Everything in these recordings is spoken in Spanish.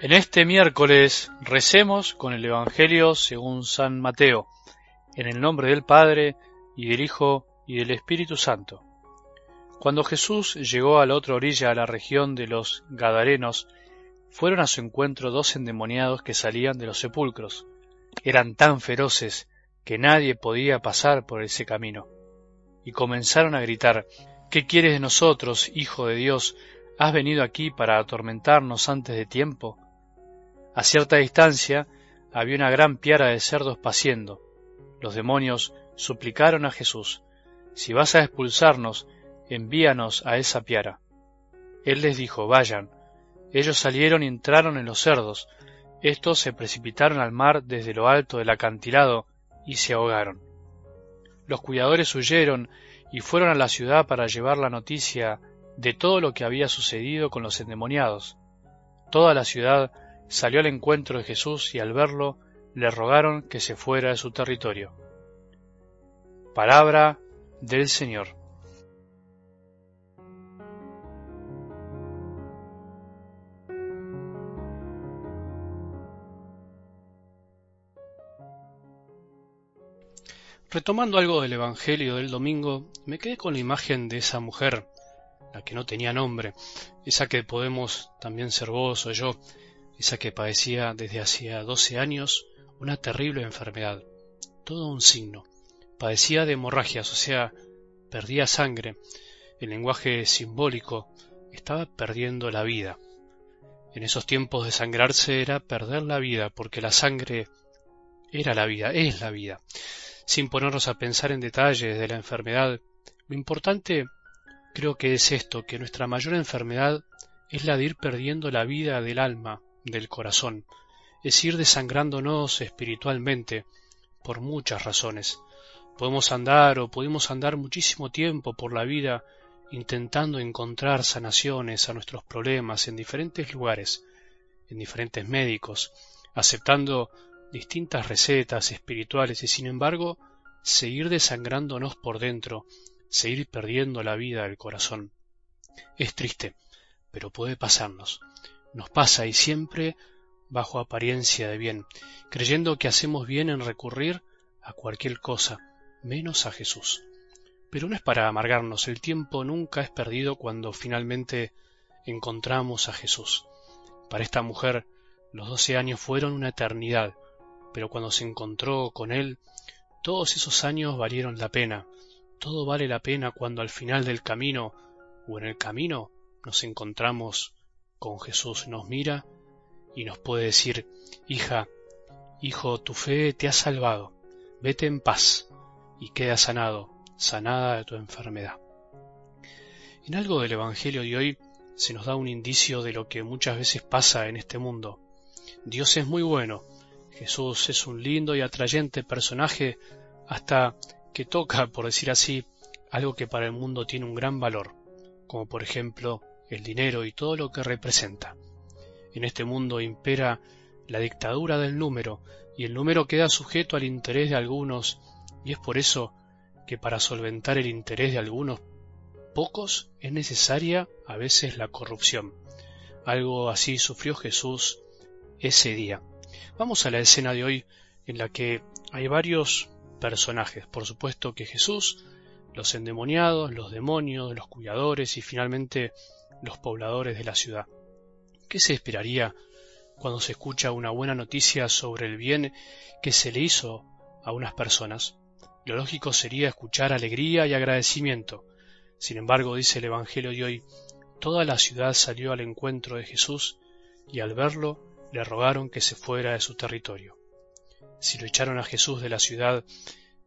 En este miércoles recemos con el Evangelio según San Mateo, en el nombre del Padre, y del Hijo, y del Espíritu Santo. Cuando Jesús llegó a la otra orilla a la región de los Gadarenos, fueron a su encuentro dos endemoniados que salían de los sepulcros. Eran tan feroces que nadie podía pasar por ese camino. Y comenzaron a gritar, ¿Qué quieres de nosotros, Hijo de Dios? ¿Has venido aquí para atormentarnos antes de tiempo? A cierta distancia había una gran piara de cerdos paciendo. Los demonios suplicaron a Jesús, Si vas a expulsarnos, envíanos a esa piara. Él les dijo, Vayan. Ellos salieron y entraron en los cerdos. Estos se precipitaron al mar desde lo alto del acantilado y se ahogaron. Los cuidadores huyeron y fueron a la ciudad para llevar la noticia de todo lo que había sucedido con los endemoniados. Toda la ciudad salió al encuentro de Jesús y al verlo le rogaron que se fuera de su territorio. Palabra del Señor. Retomando algo del Evangelio del domingo, me quedé con la imagen de esa mujer, la que no tenía nombre, esa que podemos también ser vos o yo, esa que padecía desde hacía doce años una terrible enfermedad, todo un signo. Padecía de hemorragias, o sea, perdía sangre. En lenguaje simbólico, estaba perdiendo la vida. En esos tiempos de sangrarse era perder la vida, porque la sangre era la vida, es la vida. Sin ponernos a pensar en detalles de la enfermedad, lo importante creo que es esto, que nuestra mayor enfermedad es la de ir perdiendo la vida del alma, del corazón, es ir desangrándonos espiritualmente por muchas razones. Podemos andar o pudimos andar muchísimo tiempo por la vida intentando encontrar sanaciones a nuestros problemas en diferentes lugares, en diferentes médicos, aceptando distintas recetas espirituales y sin embargo seguir desangrándonos por dentro, seguir perdiendo la vida del corazón. Es triste, pero puede pasarnos nos pasa y siempre bajo apariencia de bien, creyendo que hacemos bien en recurrir a cualquier cosa, menos a Jesús. Pero no es para amargarnos, el tiempo nunca es perdido cuando finalmente encontramos a Jesús. Para esta mujer los doce años fueron una eternidad, pero cuando se encontró con Él, todos esos años valieron la pena. Todo vale la pena cuando al final del camino o en el camino nos encontramos con Jesús nos mira y nos puede decir, hija, hijo, tu fe te ha salvado, vete en paz y queda sanado, sanada de tu enfermedad. En algo del Evangelio de hoy se nos da un indicio de lo que muchas veces pasa en este mundo. Dios es muy bueno, Jesús es un lindo y atrayente personaje hasta que toca, por decir así, algo que para el mundo tiene un gran valor, como por ejemplo el dinero y todo lo que representa. En este mundo impera la dictadura del número y el número queda sujeto al interés de algunos y es por eso que para solventar el interés de algunos pocos es necesaria a veces la corrupción. Algo así sufrió Jesús ese día. Vamos a la escena de hoy en la que hay varios personajes. Por supuesto que Jesús, los endemoniados, los demonios, los cuidadores y finalmente los pobladores de la ciudad. ¿Qué se esperaría cuando se escucha una buena noticia sobre el bien que se le hizo a unas personas? Lo lógico sería escuchar alegría y agradecimiento. Sin embargo, dice el Evangelio de hoy, toda la ciudad salió al encuentro de Jesús y al verlo le rogaron que se fuera de su territorio. Si lo echaron a Jesús de la ciudad,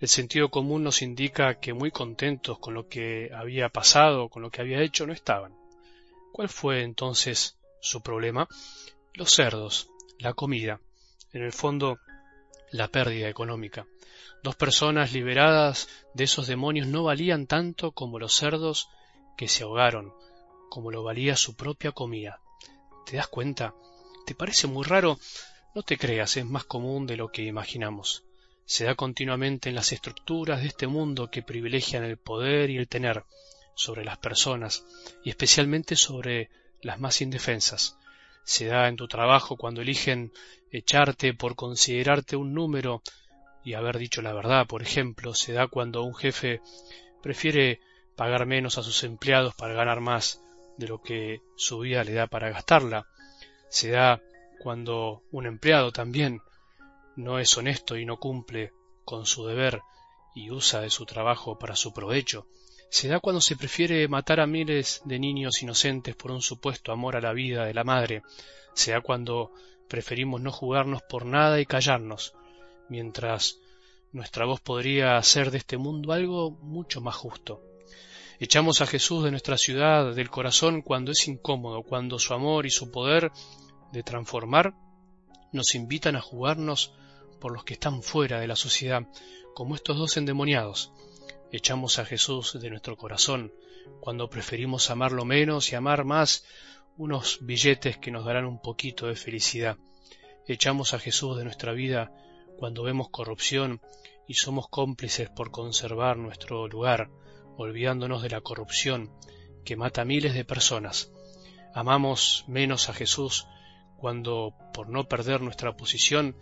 el sentido común nos indica que muy contentos con lo que había pasado, con lo que había hecho, no estaban. ¿Cuál fue entonces su problema? Los cerdos, la comida, en el fondo la pérdida económica. Dos personas liberadas de esos demonios no valían tanto como los cerdos que se ahogaron, como lo valía su propia comida. ¿Te das cuenta? ¿Te parece muy raro? No te creas, es más común de lo que imaginamos. Se da continuamente en las estructuras de este mundo que privilegian el poder y el tener, sobre las personas y especialmente sobre las más indefensas. se da en tu trabajo cuando eligen echarte por considerarte un número y haber dicho la verdad, por ejemplo, se da cuando un jefe prefiere pagar menos a sus empleados para ganar más de lo que su vida le da para gastarla, se da cuando un empleado también no es honesto y no cumple con su deber y usa de su trabajo para su provecho, se da cuando se prefiere matar a miles de niños inocentes por un supuesto amor a la vida de la madre, se da cuando preferimos no jugarnos por nada y callarnos, mientras nuestra voz podría hacer de este mundo algo mucho más justo. Echamos a Jesús de nuestra ciudad, del corazón, cuando es incómodo, cuando su amor y su poder de transformar nos invitan a jugarnos por los que están fuera de la sociedad, como estos dos endemoniados. Echamos a Jesús de nuestro corazón cuando preferimos amarlo menos y amar más unos billetes que nos darán un poquito de felicidad. Echamos a Jesús de nuestra vida cuando vemos corrupción y somos cómplices por conservar nuestro lugar, olvidándonos de la corrupción que mata a miles de personas. Amamos menos a Jesús cuando, por no perder nuestra posición,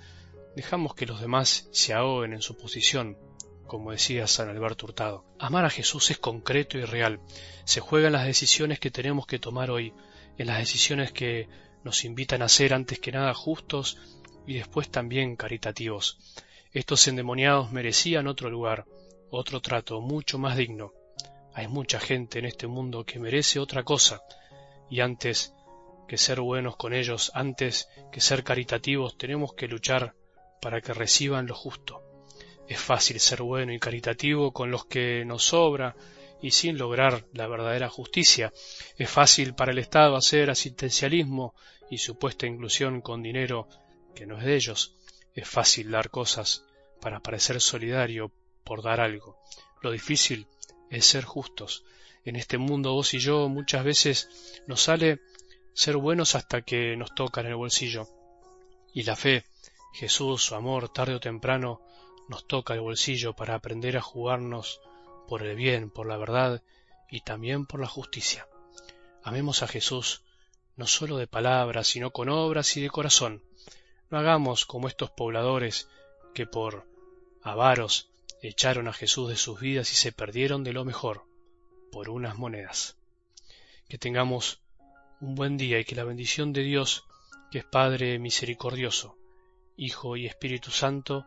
dejamos que los demás se ahoguen en su posición, como decía San Alberto Hurtado. Amar a Jesús es concreto y real. Se juega en las decisiones que tenemos que tomar hoy, en las decisiones que nos invitan a ser antes que nada justos y después también caritativos. Estos endemoniados merecían otro lugar, otro trato mucho más digno. Hay mucha gente en este mundo que merece otra cosa, y antes que ser buenos con ellos, antes que ser caritativos, tenemos que luchar para que reciban lo justo. Es fácil ser bueno y caritativo con los que nos sobra y sin lograr la verdadera justicia. Es fácil para el Estado hacer asistencialismo y supuesta inclusión con dinero que no es de ellos. Es fácil dar cosas para parecer solidario por dar algo. Lo difícil es ser justos. En este mundo vos y yo muchas veces nos sale ser buenos hasta que nos toca en el bolsillo. Y la fe, Jesús, su amor, tarde o temprano, nos toca el bolsillo para aprender a jugarnos por el bien, por la verdad y también por la justicia. Amemos a Jesús no sólo de palabras, sino con obras y de corazón. No hagamos como estos pobladores que por avaros echaron a Jesús de sus vidas y se perdieron de lo mejor por unas monedas. Que tengamos un buen día y que la bendición de Dios, que es Padre misericordioso, Hijo y Espíritu Santo,